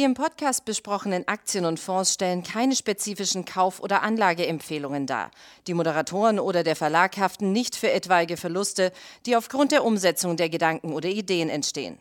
Die im Podcast besprochenen Aktien und Fonds stellen keine spezifischen Kauf- oder Anlageempfehlungen dar. Die Moderatoren oder der Verlag haften nicht für etwaige Verluste, die aufgrund der Umsetzung der Gedanken oder Ideen entstehen.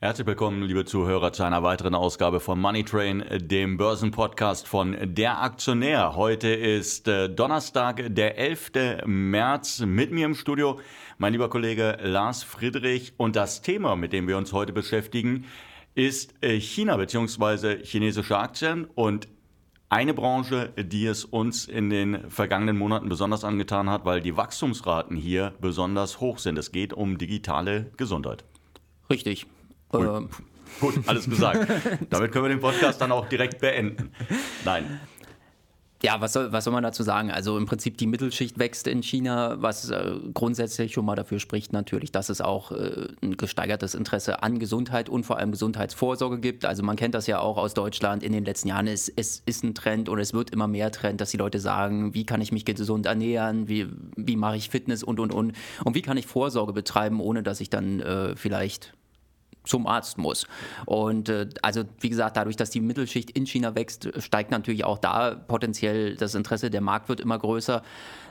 Herzlich willkommen, liebe Zuhörer, zu einer weiteren Ausgabe von Money Train, dem Börsenpodcast von Der Aktionär. Heute ist äh, Donnerstag, der 11. März. Mit mir im Studio mein lieber Kollege Lars Friedrich. Und das Thema, mit dem wir uns heute beschäftigen, ist äh, China bzw. chinesische Aktien und eine Branche, die es uns in den vergangenen Monaten besonders angetan hat, weil die Wachstumsraten hier besonders hoch sind. Es geht um digitale Gesundheit. Richtig. Gut, ähm. Gut alles gesagt. Damit können wir den Podcast dann auch direkt beenden. Nein. Ja, was soll, was soll man dazu sagen? Also im Prinzip die Mittelschicht wächst in China, was äh, grundsätzlich schon mal dafür spricht natürlich, dass es auch äh, ein gesteigertes Interesse an Gesundheit und vor allem Gesundheitsvorsorge gibt. Also man kennt das ja auch aus Deutschland in den letzten Jahren. Es, es ist ein Trend und es wird immer mehr Trend, dass die Leute sagen, wie kann ich mich gesund ernähren, wie, wie mache ich Fitness und, und, und. Und wie kann ich Vorsorge betreiben, ohne dass ich dann äh, vielleicht zum Arzt muss. Und äh, also wie gesagt, dadurch, dass die Mittelschicht in China wächst, steigt natürlich auch da potenziell das Interesse. Der Markt wird immer größer.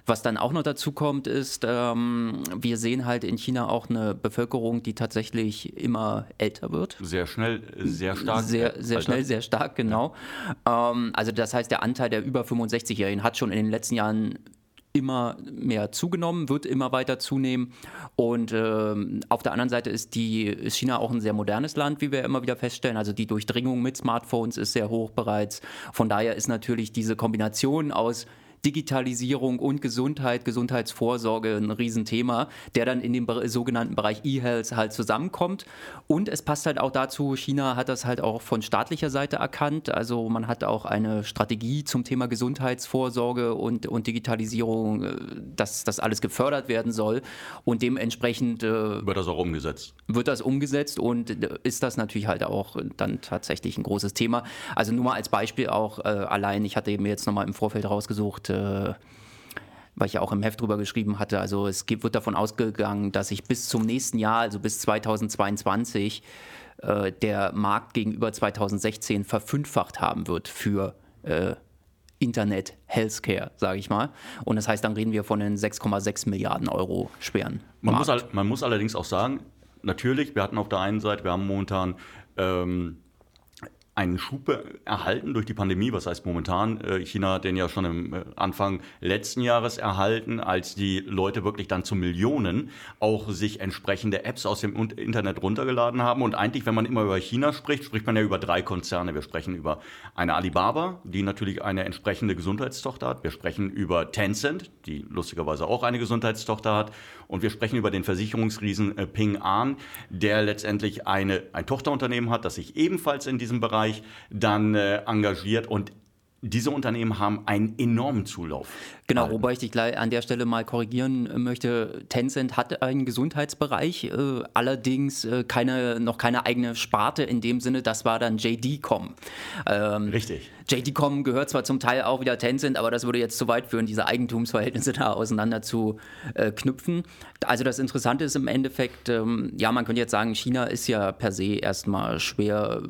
Was dann auch noch dazu kommt, ist, ähm, wir sehen halt in China auch eine Bevölkerung, die tatsächlich immer älter wird. Sehr schnell, sehr stark. Sehr, sehr schnell, sehr stark, genau. Ja. Ähm, also das heißt, der Anteil der über 65-Jährigen hat schon in den letzten Jahren immer mehr zugenommen, wird immer weiter zunehmen. Und äh, auf der anderen Seite ist, die, ist China auch ein sehr modernes Land, wie wir immer wieder feststellen. Also die Durchdringung mit Smartphones ist sehr hoch bereits. Von daher ist natürlich diese Kombination aus Digitalisierung und Gesundheit, Gesundheitsvorsorge ein Riesenthema, der dann in dem sogenannten Bereich E-Health halt zusammenkommt. Und es passt halt auch dazu, China hat das halt auch von staatlicher Seite erkannt. Also man hat auch eine Strategie zum Thema Gesundheitsvorsorge und, und Digitalisierung, äh, dass das alles gefördert werden soll. Und dementsprechend äh, wird das auch umgesetzt. Wird das umgesetzt und äh, ist das natürlich halt auch dann tatsächlich ein großes Thema. Also nur mal als Beispiel auch äh, allein, ich hatte mir jetzt nochmal im Vorfeld rausgesucht, äh, weil ich ja auch im Heft drüber geschrieben hatte. Also es wird davon ausgegangen, dass sich bis zum nächsten Jahr, also bis 2022, äh, der Markt gegenüber 2016 verfünffacht haben wird für äh, Internet Healthcare, sage ich mal. Und das heißt, dann reden wir von den 6,6 Milliarden Euro schweren. Man muss, man muss, allerdings auch sagen, natürlich, wir hatten auf der einen Seite, wir haben momentan ähm, einen Schub erhalten durch die Pandemie. Was heißt momentan? Äh, China hat den ja schon im äh, Anfang letzten Jahres erhalten, als die Leute wirklich dann zu Millionen auch sich entsprechende Apps aus dem Internet runtergeladen haben. Und eigentlich, wenn man immer über China spricht, spricht man ja über drei Konzerne. Wir sprechen über eine Alibaba, die natürlich eine entsprechende Gesundheitstochter hat. Wir sprechen über Tencent, die lustigerweise auch eine Gesundheitstochter hat. Und wir sprechen über den Versicherungsriesen äh, Ping An, der letztendlich eine, ein Tochterunternehmen hat, das sich ebenfalls in diesem Bereich dann äh, engagiert und diese Unternehmen haben einen enormen Zulauf. Genau, wobei ich dich gleich an der Stelle mal korrigieren äh, möchte. Tencent hat einen Gesundheitsbereich, äh, allerdings äh, keine, noch keine eigene Sparte in dem Sinne, das war dann JD.com. Ähm, Richtig. JD.com gehört zwar zum Teil auch wieder Tencent, aber das würde jetzt zu weit führen, diese Eigentumsverhältnisse da auseinander zu äh, knüpfen. Also das Interessante ist im Endeffekt, ähm, ja, man könnte jetzt sagen, China ist ja per se erstmal schwer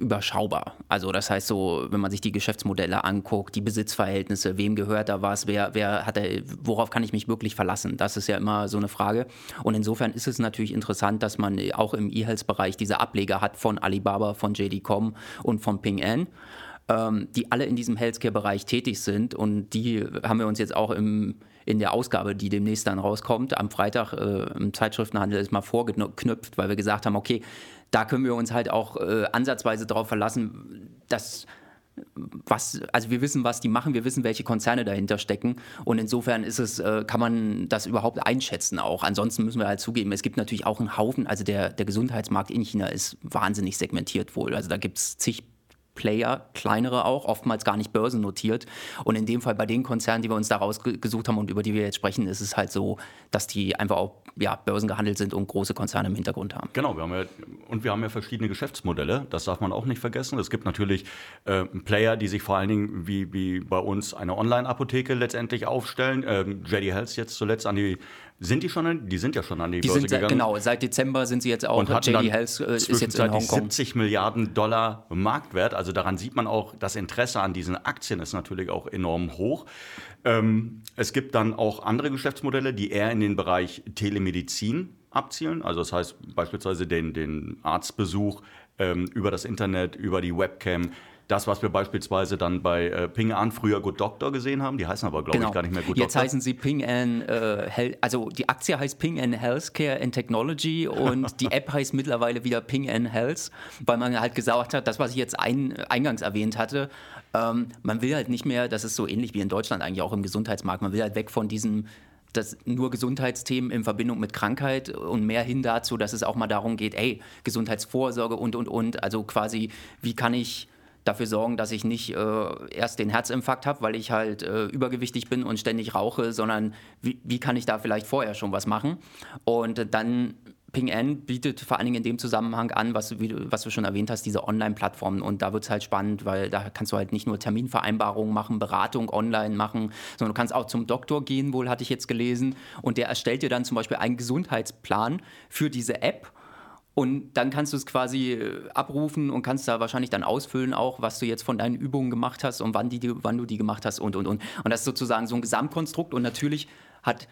überschaubar. Also das heißt so, wenn man sich die Geschäftsmodelle anguckt, die Besitzverhältnisse, wem gehört da was, wer, wer hat er, worauf kann ich mich wirklich verlassen? Das ist ja immer so eine Frage. Und insofern ist es natürlich interessant, dass man auch im E-Health-Bereich diese Ableger hat von Alibaba, von JD.com und von Ping An ähm, die alle in diesem Healthcare-Bereich tätig sind. Und die haben wir uns jetzt auch im, in der Ausgabe, die demnächst dann rauskommt, am Freitag äh, im Zeitschriftenhandel ist mal vorgeknüpft, weil wir gesagt haben, okay, da können wir uns halt auch äh, ansatzweise darauf verlassen, dass was, also wir wissen, was die machen, wir wissen, welche Konzerne dahinter stecken und insofern ist es, äh, kann man das überhaupt einschätzen auch. Ansonsten müssen wir halt zugeben, es gibt natürlich auch einen Haufen, also der, der Gesundheitsmarkt in China ist wahnsinnig segmentiert wohl. Also da gibt es zig Player, kleinere auch, oftmals gar nicht börsennotiert. Und in dem Fall bei den Konzernen, die wir uns da rausgesucht haben und über die wir jetzt sprechen, ist es halt so, dass die einfach auch ja, börsengehandelt sind und große Konzerne im Hintergrund haben. Genau, wir haben ja, und wir haben ja verschiedene Geschäftsmodelle, das darf man auch nicht vergessen. Es gibt natürlich äh, Player, die sich vor allen Dingen wie, wie bei uns eine Online-Apotheke letztendlich aufstellen. Ähm, JD Health jetzt zuletzt an die Sind die schon an, die sind ja schon an die, die Börse sind, gegangen. Genau, seit Dezember sind sie jetzt auch, und JD Health äh, ist jetzt in Hongkong. 70 Milliarden Dollar Marktwert. Also daran sieht man auch, das Interesse an diesen Aktien ist natürlich auch enorm hoch. Ähm, es gibt dann auch andere Geschäftsmodelle, die eher in den Bereich Telemedizin abzielen. Also das heißt beispielsweise den, den Arztbesuch ähm, über das Internet, über die Webcam das, was wir beispielsweise dann bei äh, Ping An früher Good Doctor gesehen haben, die heißen aber, glaube genau. ich, gar nicht mehr Good Jetzt Doctor. Jetzt heißen sie Ping An, äh, also die Aktie heißt Ping An Healthcare and Technology und die App heißt mittlerweile wieder Ping An Health, weil man halt gesagt hat, das, was ich jetzt ein, eingangs erwähnt hatte, ähm, man will halt nicht mehr, das ist so ähnlich wie in Deutschland eigentlich auch im Gesundheitsmarkt, man will halt weg von diesem das nur Gesundheitsthemen in Verbindung mit Krankheit und mehr hin dazu, dass es auch mal darum geht, ey, Gesundheitsvorsorge und, und, und. Also quasi, wie kann ich dafür sorgen, dass ich nicht äh, erst den Herzinfarkt habe, weil ich halt äh, übergewichtig bin und ständig rauche, sondern wie, wie, kann ich da vielleicht vorher schon was machen? Und dann Ping An bietet vor allen Dingen in dem Zusammenhang an, was, wie, was du schon erwähnt hast, diese Online-Plattformen. Und da wird es halt spannend, weil da kannst du halt nicht nur Terminvereinbarungen machen, Beratung online machen, sondern du kannst auch zum Doktor gehen, wohl hatte ich jetzt gelesen. Und der erstellt dir dann zum Beispiel einen Gesundheitsplan für diese App und dann kannst du es quasi äh, abrufen und kannst da wahrscheinlich dann ausfüllen, auch was du jetzt von deinen Übungen gemacht hast und wann, die, wann du die gemacht hast und und und. Und das ist sozusagen so ein Gesamtkonstrukt und natürlich hat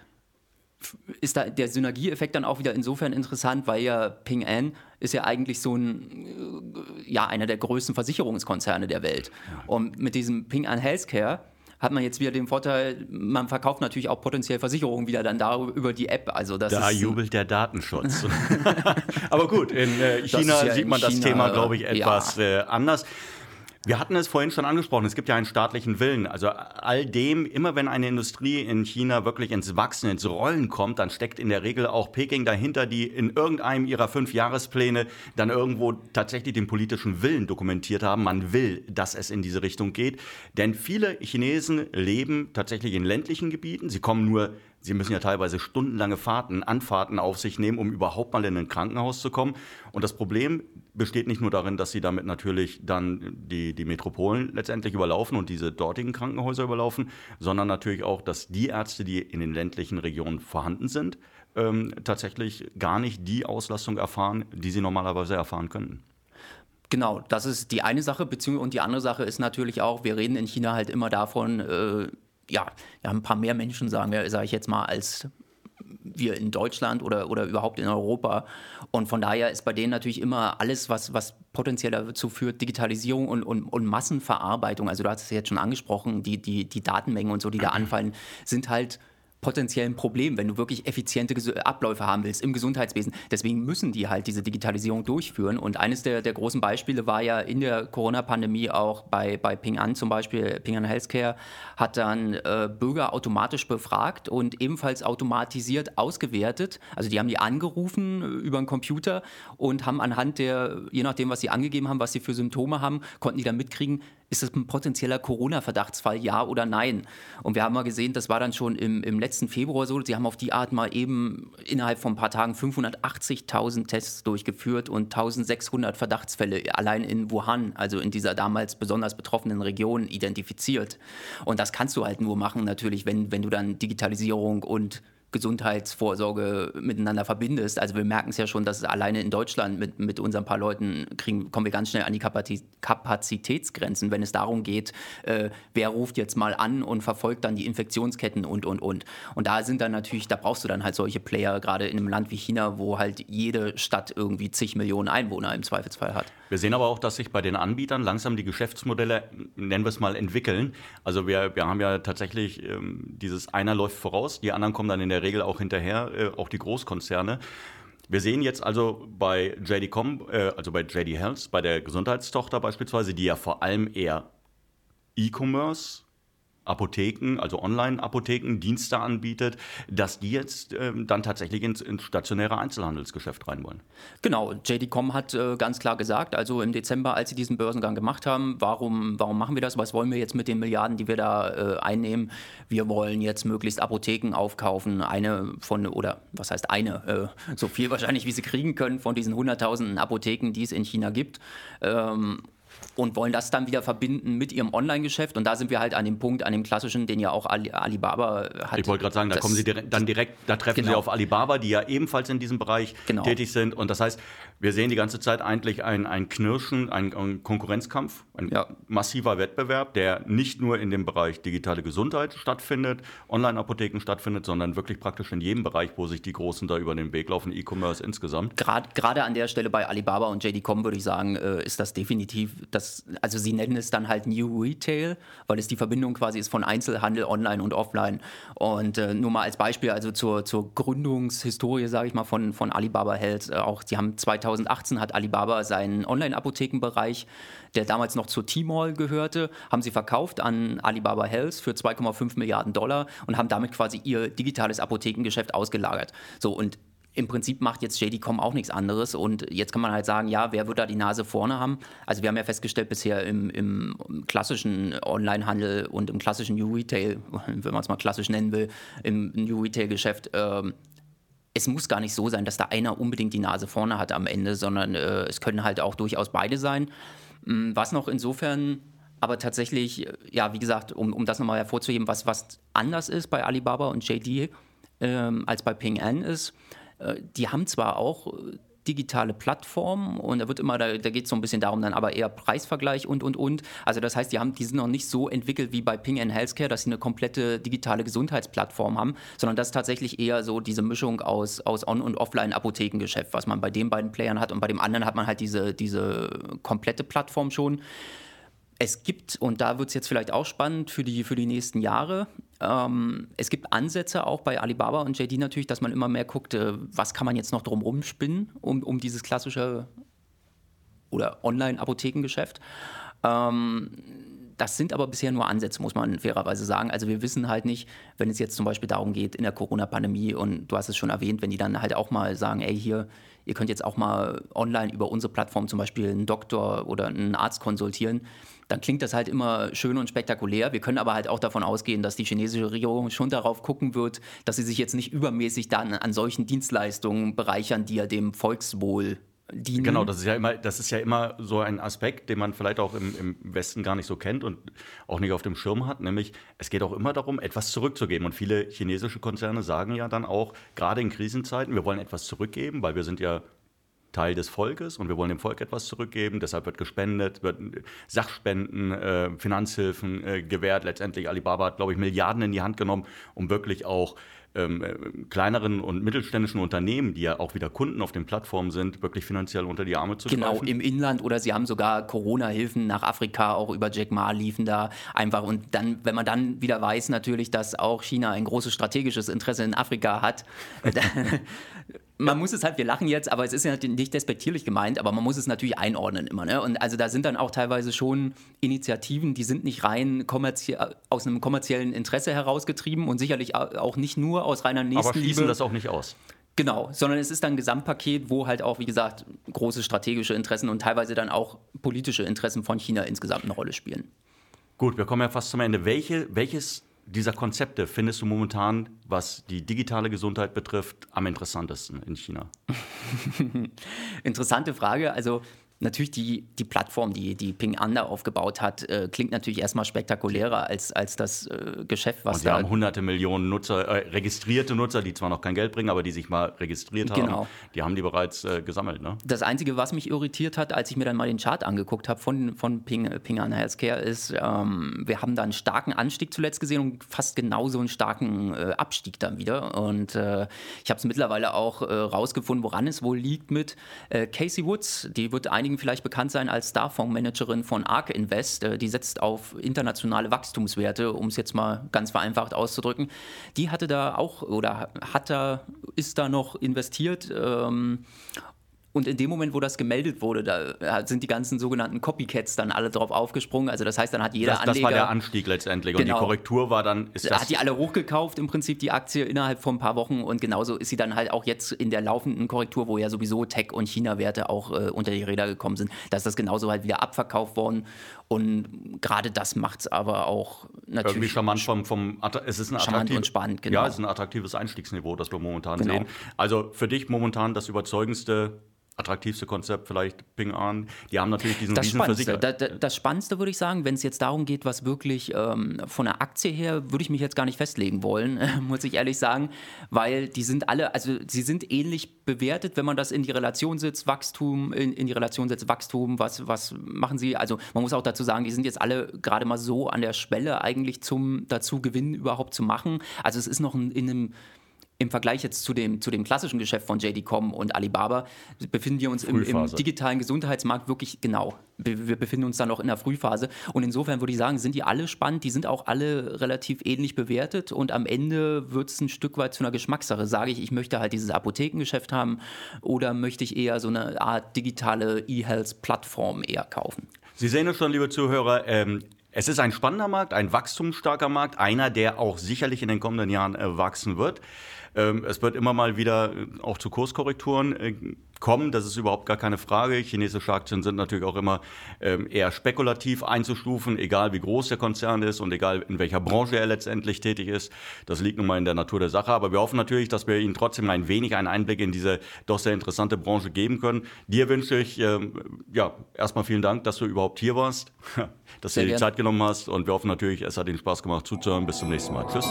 ist da der Synergieeffekt dann auch wieder insofern interessant, weil ja Ping An ist ja eigentlich so ein, äh, ja, einer der größten Versicherungskonzerne der Welt. Und mit diesem Ping An Healthcare hat man jetzt wieder den Vorteil, man verkauft natürlich auch potenziell Versicherungen wieder dann darüber über die App. Also das da ist, jubelt der Datenschutz. Aber gut, in äh, China ja sieht man in das Thema, glaube ich, etwas ja. äh, anders. Wir hatten es vorhin schon angesprochen, es gibt ja einen staatlichen Willen. Also all dem, immer wenn eine Industrie in China wirklich ins Wachsen, ins Rollen kommt, dann steckt in der Regel auch Peking dahinter, die in irgendeinem ihrer fünf Jahrespläne dann irgendwo tatsächlich den politischen Willen dokumentiert haben. Man will, dass es in diese Richtung geht. Denn viele Chinesen leben tatsächlich in ländlichen Gebieten. Sie kommen nur Sie müssen ja teilweise stundenlange Fahrten, Anfahrten auf sich nehmen, um überhaupt mal in ein Krankenhaus zu kommen. Und das Problem besteht nicht nur darin, dass sie damit natürlich dann die, die Metropolen letztendlich überlaufen und diese dortigen Krankenhäuser überlaufen, sondern natürlich auch, dass die Ärzte, die in den ländlichen Regionen vorhanden sind, ähm, tatsächlich gar nicht die Auslastung erfahren, die sie normalerweise erfahren könnten. Genau, das ist die eine Sache, und die andere Sache ist natürlich auch, wir reden in China halt immer davon, äh, ja, wir haben ein paar mehr Menschen, sagen wir, sage ich jetzt mal, als wir in Deutschland oder, oder überhaupt in Europa. Und von daher ist bei denen natürlich immer alles, was, was potenziell dazu führt, Digitalisierung und, und, und Massenverarbeitung, also du hast es jetzt schon angesprochen, die, die, die Datenmengen und so, die da anfallen, sind halt potenziellen Problem, wenn du wirklich effiziente Abläufe haben willst im Gesundheitswesen. Deswegen müssen die halt diese Digitalisierung durchführen. Und eines der, der großen Beispiele war ja in der Corona-Pandemie auch bei, bei Ping An zum Beispiel, Ping An Healthcare hat dann äh, Bürger automatisch befragt und ebenfalls automatisiert ausgewertet. Also die haben die angerufen äh, über einen Computer und haben anhand der, je nachdem, was sie angegeben haben, was sie für Symptome haben, konnten die dann mitkriegen, ist das ein potenzieller Corona-Verdachtsfall, ja oder nein? Und wir haben mal gesehen, das war dann schon im, im letzten Februar so, sie haben auf die Art mal eben innerhalb von ein paar Tagen 580.000 Tests durchgeführt und 1600 Verdachtsfälle allein in Wuhan, also in dieser damals besonders betroffenen Region, identifiziert. Und das kannst du halt nur machen, natürlich, wenn, wenn du dann Digitalisierung und Gesundheitsvorsorge miteinander verbindest. Also wir merken es ja schon, dass alleine in Deutschland mit, mit unseren paar Leuten kriegen, kommen wir ganz schnell an die Kapazitätsgrenzen, wenn es darum geht, äh, wer ruft jetzt mal an und verfolgt dann die Infektionsketten und, und, und. Und da sind dann natürlich, da brauchst du dann halt solche Player, gerade in einem Land wie China, wo halt jede Stadt irgendwie zig Millionen Einwohner im Zweifelsfall hat. Wir sehen aber auch, dass sich bei den Anbietern langsam die Geschäftsmodelle, nennen wir es mal, entwickeln. Also wir, wir haben ja tatsächlich ähm, dieses einer läuft voraus, die anderen kommen dann in der Regel auch hinterher, äh, auch die Großkonzerne. Wir sehen jetzt also bei JD.com, äh, also bei JD Health, bei der Gesundheitstochter beispielsweise, die ja vor allem eher E-Commerce Apotheken, also Online-Apotheken, Dienste anbietet, dass die jetzt äh, dann tatsächlich ins, ins, stationäre Einzelhandelsgeschäft rein wollen. Genau, JD.com hat äh, ganz klar gesagt, also im Dezember, als sie diesen Börsengang gemacht haben, warum, warum machen wir das? Was wollen wir jetzt mit den Milliarden, die wir da äh, einnehmen? Wir wollen jetzt möglichst Apotheken aufkaufen, eine von, oder was heißt eine, äh, so viel wahrscheinlich, wie sie kriegen können von diesen hunderttausenden Apotheken, die es in China gibt. Ähm, und wollen das dann wieder verbinden mit ihrem Online-Geschäft. Und da sind wir halt an dem Punkt, an dem klassischen, den ja auch Ali, Alibaba hat. Ich wollte gerade sagen, da kommen Sie direkt, dann direkt, da treffen genau. Sie auf Alibaba, die ja ebenfalls in diesem Bereich genau. tätig sind. Und das heißt, wir sehen die ganze Zeit eigentlich ein, ein Knirschen, ein, ein Konkurrenzkampf, ein ja. massiver Wettbewerb, der nicht nur in dem Bereich digitale Gesundheit stattfindet, Online-Apotheken stattfindet, sondern wirklich praktisch in jedem Bereich, wo sich die Großen da über den Weg laufen, E-Commerce insgesamt. Gerade an der Stelle bei Alibaba und JD.com würde ich sagen, äh, ist das definitiv, das, also sie nennen es dann halt New Retail, weil es die Verbindung quasi ist von Einzelhandel, Online und Offline. Und äh, nur mal als Beispiel, also zur, zur Gründungshistorie, sage ich mal, von, von Alibaba Health, äh, auch die haben 2000 2018 hat Alibaba seinen Online-Apothekenbereich, der damals noch zur T-Mall gehörte, haben sie verkauft an Alibaba Health für 2,5 Milliarden Dollar und haben damit quasi ihr digitales Apothekengeschäft ausgelagert. So und im Prinzip macht jetzt JD.com auch nichts anderes. Und jetzt kann man halt sagen, ja, wer wird da die Nase vorne haben? Also wir haben ja festgestellt bisher im, im klassischen Onlinehandel und im klassischen New Retail, wenn man es mal klassisch nennen will, im New Retail-Geschäft, äh, es muss gar nicht so sein, dass da einer unbedingt die Nase vorne hat am Ende, sondern äh, es können halt auch durchaus beide sein. Mm, was noch insofern aber tatsächlich, ja, wie gesagt, um, um das nochmal hervorzuheben, was, was anders ist bei Alibaba und JD ähm, als bei Ping An ist, äh, die haben zwar auch digitale Plattform und da wird immer, da, da geht es so ein bisschen darum, dann aber eher Preisvergleich und und und. Also das heißt, die haben, die sind noch nicht so entwickelt wie bei Ping and Healthcare, dass sie eine komplette digitale Gesundheitsplattform haben, sondern das ist tatsächlich eher so diese Mischung aus, aus On- und Offline-Apothekengeschäft, was man bei den beiden Playern hat und bei dem anderen hat man halt diese, diese komplette Plattform schon. Es gibt, und da wird es jetzt vielleicht auch spannend für die, für die nächsten Jahre, ähm, es gibt Ansätze auch bei Alibaba und JD natürlich, dass man immer mehr guckt, äh, was kann man jetzt noch drumherum spinnen, um, um dieses klassische oder Online-Apothekengeschäft. Ähm, das sind aber bisher nur Ansätze, muss man fairerweise sagen. Also wir wissen halt nicht, wenn es jetzt zum Beispiel darum geht in der Corona-Pandemie und du hast es schon erwähnt, wenn die dann halt auch mal sagen, ey hier, ihr könnt jetzt auch mal online über unsere Plattform zum Beispiel einen Doktor oder einen Arzt konsultieren, dann klingt das halt immer schön und spektakulär. Wir können aber halt auch davon ausgehen, dass die chinesische Regierung schon darauf gucken wird, dass sie sich jetzt nicht übermäßig dann an solchen Dienstleistungen bereichern, die ja dem Volkswohl dienen. Genau, das ist ja immer, das ist ja immer so ein Aspekt, den man vielleicht auch im, im, Westen gar nicht so kennt und auch nicht auf dem Schirm hat, nämlich es geht auch immer darum, etwas zurückzugeben. Und viele chinesische Konzerne sagen ja dann auch, gerade in Krisenzeiten, wir wollen etwas zurückgeben, weil wir sind ja Teil des Volkes und wir wollen dem Volk etwas zurückgeben. Deshalb wird gespendet, wird Sachspenden, äh, Finanzhilfen äh, gewährt. Letztendlich Alibaba hat, glaube ich, Milliarden in die Hand genommen, um wirklich auch ähm, äh, kleineren und mittelständischen Unternehmen, die ja auch wieder Kunden auf den Plattformen sind, wirklich finanziell unter die Arme zu Genau, im Inland oder sie haben sogar Corona-Hilfen nach Afrika, auch über Jack Ma liefen da einfach. Und dann, wenn man dann wieder weiß natürlich, dass auch China ein großes strategisches Interesse in Afrika hat, man muss es halt, wir lachen jetzt, aber es ist ja nicht despektierlich gemeint, aber man muss es natürlich einordnen immer. Ne? Und also da sind dann auch teilweise schon Initiativen, die sind nicht rein aus einem kommerziellen Interesse herausgetrieben und sicherlich auch nicht nur aus reiner Nächstenliebe. Aber schließen das auch nicht aus. Genau, sondern es ist dann ein Gesamtpaket, wo halt auch, wie gesagt, große strategische Interessen und teilweise dann auch politische Interessen von China insgesamt eine Rolle spielen. Gut, wir kommen ja fast zum Ende. Welche, welches dieser Konzepte findest du momentan, was die digitale Gesundheit betrifft, am interessantesten in China? Interessante Frage. Also natürlich die, die Plattform, die, die Ping da aufgebaut hat, äh, klingt natürlich erstmal spektakulärer als, als das äh, Geschäft, was Und wir haben hunderte Millionen Nutzer, äh, registrierte Nutzer, die zwar noch kein Geld bringen, aber die sich mal registriert genau. haben. Die haben die bereits äh, gesammelt. Ne? Das Einzige, was mich irritiert hat, als ich mir dann mal den Chart angeguckt habe von, von Ping, Ping An Healthcare, ist, ähm, wir haben da einen starken Anstieg zuletzt gesehen und fast genauso einen starken äh, Abstieg dann wieder. Und äh, ich habe es mittlerweile auch rausgefunden, woran es wohl liegt mit Casey Woods. Die wird einige einigen vielleicht bekannt sein als Starfondsmanagerin von ARK Invest. Äh, die setzt auf internationale Wachstumswerte, um es jetzt mal ganz vereinfacht auszudrücken. Die hatte da auch oder hat da, ist da noch investiert ähm, und in dem Moment, wo das gemeldet wurde, da sind die ganzen sogenannten Copycats dann alle drauf aufgesprungen. Also das heißt, dann hat jeder das, Anleger... Das war der Anstieg letztendlich. Und die genau. Korrektur war dann... Ist das hat die alle hochgekauft, im Prinzip die Aktie innerhalb von ein paar Wochen. Und genauso ist sie dann halt auch jetzt in der laufenden Korrektur, wo ja sowieso Tech- und China-Werte auch äh, unter die Räder gekommen sind, dass das genauso halt wieder abverkauft worden. Und gerade das macht es aber auch natürlich... Irgendwie charmant vom... vom es ist ein charmant und spannend, genau. Ja, es ist ein attraktives Einstiegsniveau, das wir momentan genau. sehen. Also für dich momentan das überzeugendste attraktivste Konzept vielleicht Ping An. Die haben natürlich diesen das riesen Spannendste, da, da, das Spannendste würde ich sagen, wenn es jetzt darum geht, was wirklich ähm, von der Aktie her, würde ich mich jetzt gar nicht festlegen wollen, muss ich ehrlich sagen, weil die sind alle, also sie sind ähnlich bewertet, wenn man das in die Relation setzt, Wachstum, in, in die Relation setzt, Wachstum, was, was machen sie? Also man muss auch dazu sagen, die sind jetzt alle gerade mal so an der Schwelle eigentlich zum dazu Gewinn überhaupt zu machen. Also es ist noch in einem im Vergleich jetzt zu dem, zu dem klassischen Geschäft von JD.com und Alibaba befinden wir uns im, im, digitalen Gesundheitsmarkt wirklich genau. Wir befinden uns da noch in der Frühphase. Und insofern würde ich sagen, sind die alle spannend, die sind auch alle relativ ähnlich bewertet und am Ende wird es ein Stück weit zu einer Geschmackssache. Sage ich, ich möchte halt dieses Apothekengeschäft haben oder möchte ich eher so eine Art digitale E-Health-Plattform eher kaufen? Sie sehen es schon, liebe Zuhörer, ähm, es ist ein spannender Markt, ein wachstumsstarker Markt, einer, der auch sicherlich in den kommenden Jahren äh, wachsen wird. Ähm, es wird immer mal wieder äh, auch zu Kurskorrekturen äh, kommen, das ist überhaupt gar keine Frage. Chinesische Aktien sind natürlich auch immer ähm, eher spekulativ einzustufen, egal wie groß der Konzern ist und egal in welcher Branche er letztendlich tätig ist. Das liegt nun mal in der Natur der Sache. Aber wir hoffen natürlich, dass wir Ihnen trotzdem ein wenig einen Einblick in diese doch sehr interessante Branche geben können. Dir wünsche ich ähm, ja erstmal vielen Dank, dass du überhaupt hier warst, dass sehr du dir die Zeit genommen hast und wir hoffen natürlich, es hat Ihnen Spaß gemacht zuzuhören. Bis zum nächsten Mal. Tschüss.